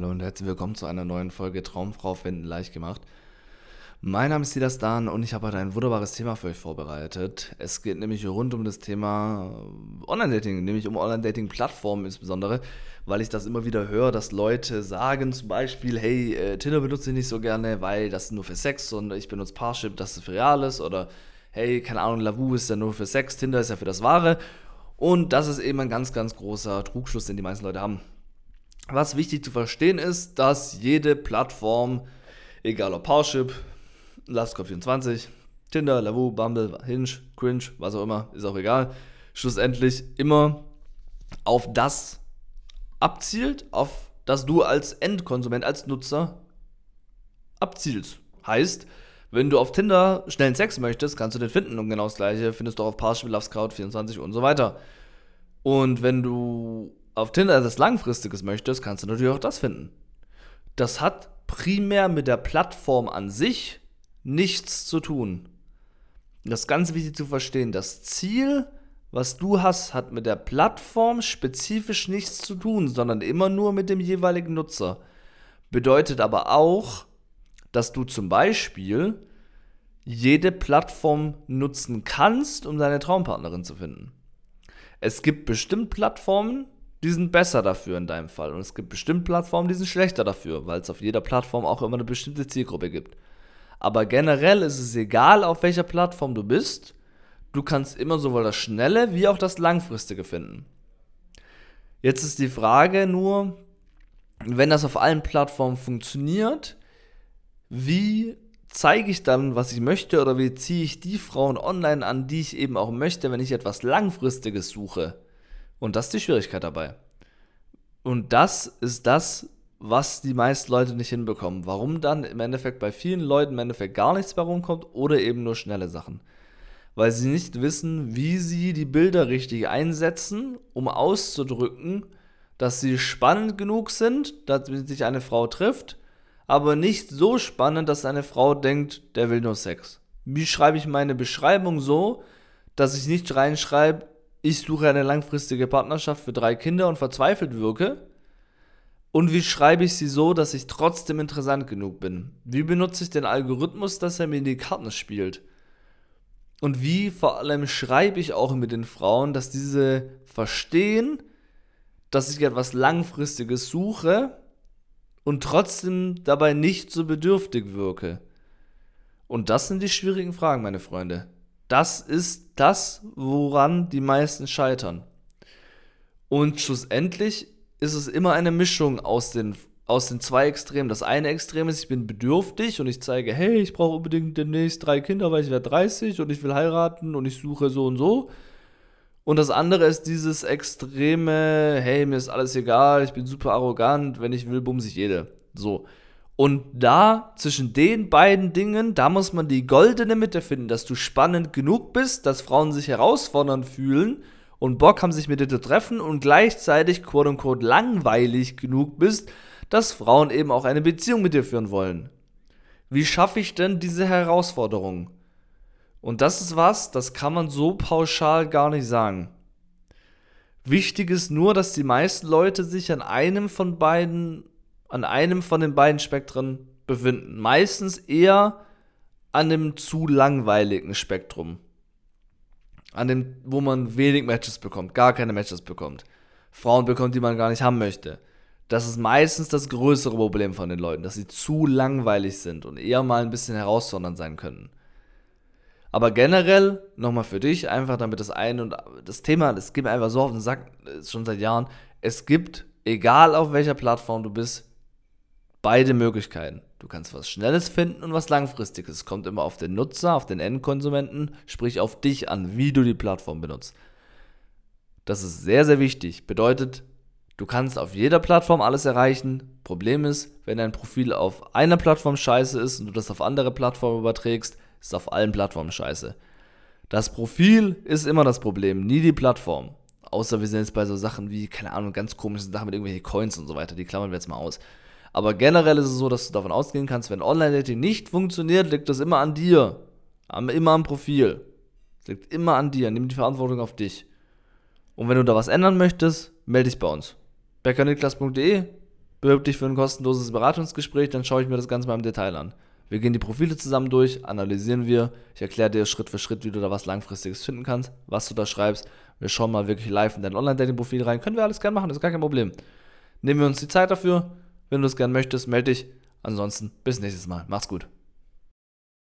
Hallo und herzlich willkommen zu einer neuen Folge Traumfrau finden leicht gemacht. Mein Name ist Silas Dahn und ich habe heute ein wunderbares Thema für euch vorbereitet. Es geht nämlich rund um das Thema Online-Dating, nämlich um Online-Dating-Plattformen insbesondere, weil ich das immer wieder höre, dass Leute sagen zum Beispiel, hey, äh, Tinder benutze ich nicht so gerne, weil das ist nur für Sex und ich benutze Parship, das ist für Reales oder hey, keine Ahnung, Lavu ist ja nur für Sex, Tinder ist ja für das Wahre. Und das ist eben ein ganz, ganz großer Trugschluss, den die meisten Leute haben. Was wichtig zu verstehen ist, dass jede Plattform, egal ob Parship, LoveScore24, Tinder, Lavu, Bumble, Hinge, Cringe, was auch immer, ist auch egal, schlussendlich immer auf das abzielt, auf das du als Endkonsument, als Nutzer abzielst. Heißt, wenn du auf Tinder schnellen Sex möchtest, kannst du den finden und genau das gleiche findest du auch auf Parship, LoveScout24 und so weiter. Und wenn du auf Tinder etwas Langfristiges möchtest, kannst du natürlich auch das finden. Das hat primär mit der Plattform an sich nichts zu tun. Das ist ganz wichtig zu verstehen. Das Ziel, was du hast, hat mit der Plattform spezifisch nichts zu tun, sondern immer nur mit dem jeweiligen Nutzer. Bedeutet aber auch, dass du zum Beispiel jede Plattform nutzen kannst, um deine Traumpartnerin zu finden. Es gibt bestimmt Plattformen, die sind besser dafür in deinem Fall. Und es gibt bestimmt Plattformen, die sind schlechter dafür, weil es auf jeder Plattform auch immer eine bestimmte Zielgruppe gibt. Aber generell ist es egal, auf welcher Plattform du bist. Du kannst immer sowohl das Schnelle wie auch das Langfristige finden. Jetzt ist die Frage nur, wenn das auf allen Plattformen funktioniert, wie zeige ich dann, was ich möchte oder wie ziehe ich die Frauen online an, die ich eben auch möchte, wenn ich etwas Langfristiges suche? Und das ist die Schwierigkeit dabei. Und das ist das, was die meisten Leute nicht hinbekommen. Warum dann im Endeffekt bei vielen Leuten im Endeffekt gar nichts mehr rumkommt oder eben nur schnelle Sachen. Weil sie nicht wissen, wie sie die Bilder richtig einsetzen, um auszudrücken, dass sie spannend genug sind, dass sich eine Frau trifft, aber nicht so spannend, dass eine Frau denkt, der will nur Sex. Wie schreibe ich meine Beschreibung so, dass ich nicht reinschreibe, ich suche eine langfristige Partnerschaft für drei Kinder und verzweifelt wirke, und wie schreibe ich sie so, dass ich trotzdem interessant genug bin? Wie benutze ich den Algorithmus, dass er mir in die Karten spielt? Und wie vor allem schreibe ich auch mit den Frauen, dass diese verstehen, dass ich etwas Langfristiges suche und trotzdem dabei nicht so bedürftig wirke? Und das sind die schwierigen Fragen, meine Freunde. Das ist das, woran die meisten scheitern. Und schlussendlich ist es immer eine Mischung aus den, aus den zwei Extremen. Das eine Extrem ist, ich bin bedürftig und ich zeige, hey, ich brauche unbedingt demnächst drei Kinder, weil ich werde 30 und ich will heiraten und ich suche so und so. Und das andere ist dieses extreme, hey, mir ist alles egal, ich bin super arrogant, wenn ich will, bumse ich jede. So. Und da, zwischen den beiden Dingen, da muss man die goldene Mitte finden, dass du spannend genug bist, dass Frauen sich herausfordernd fühlen und Bock haben, sich mit dir zu treffen und gleichzeitig quote unquote langweilig genug bist, dass Frauen eben auch eine Beziehung mit dir führen wollen. Wie schaffe ich denn diese Herausforderung? Und das ist was, das kann man so pauschal gar nicht sagen. Wichtig ist nur, dass die meisten Leute sich an einem von beiden, an einem von den beiden Spektren befinden. Meistens eher an dem zu langweiligen Spektrum an dem, wo man wenig Matches bekommt, gar keine Matches bekommt, Frauen bekommt, die man gar nicht haben möchte. Das ist meistens das größere Problem von den Leuten, dass sie zu langweilig sind und eher mal ein bisschen herausfordernd sein können. Aber generell, nochmal für dich, einfach damit das eine und das Thema, das geht mir einfach so auf den Sack, schon seit Jahren, es gibt, egal auf welcher Plattform du bist, beide Möglichkeiten. Du kannst was Schnelles finden und was Langfristiges. Es kommt immer auf den Nutzer, auf den Endkonsumenten, sprich auf dich an, wie du die Plattform benutzt. Das ist sehr, sehr wichtig. Bedeutet, du kannst auf jeder Plattform alles erreichen. Problem ist, wenn dein Profil auf einer Plattform scheiße ist und du das auf andere Plattformen überträgst, ist es auf allen Plattformen scheiße. Das Profil ist immer das Problem, nie die Plattform. Außer wir sind jetzt bei so Sachen wie, keine Ahnung, ganz komischen Sachen mit irgendwelchen Coins und so weiter. Die klammern wir jetzt mal aus. Aber generell ist es so, dass du davon ausgehen kannst, wenn Online-Dating nicht funktioniert, liegt das immer an dir. Immer am Profil. Es liegt immer an dir. Nimm die Verantwortung auf dich. Und wenn du da was ändern möchtest, melde dich bei uns. beckerniklas.de bewirb dich für ein kostenloses Beratungsgespräch, dann schaue ich mir das Ganze mal im Detail an. Wir gehen die Profile zusammen durch, analysieren wir. Ich erkläre dir Schritt für Schritt, wie du da was Langfristiges finden kannst, was du da schreibst. Wir schauen mal wirklich live in dein Online-Dating-Profil rein. Können wir alles gerne machen, das ist gar kein Problem. Nehmen wir uns die Zeit dafür. Wenn du es gerne möchtest, melde dich. Ansonsten bis nächstes Mal. Mach's gut.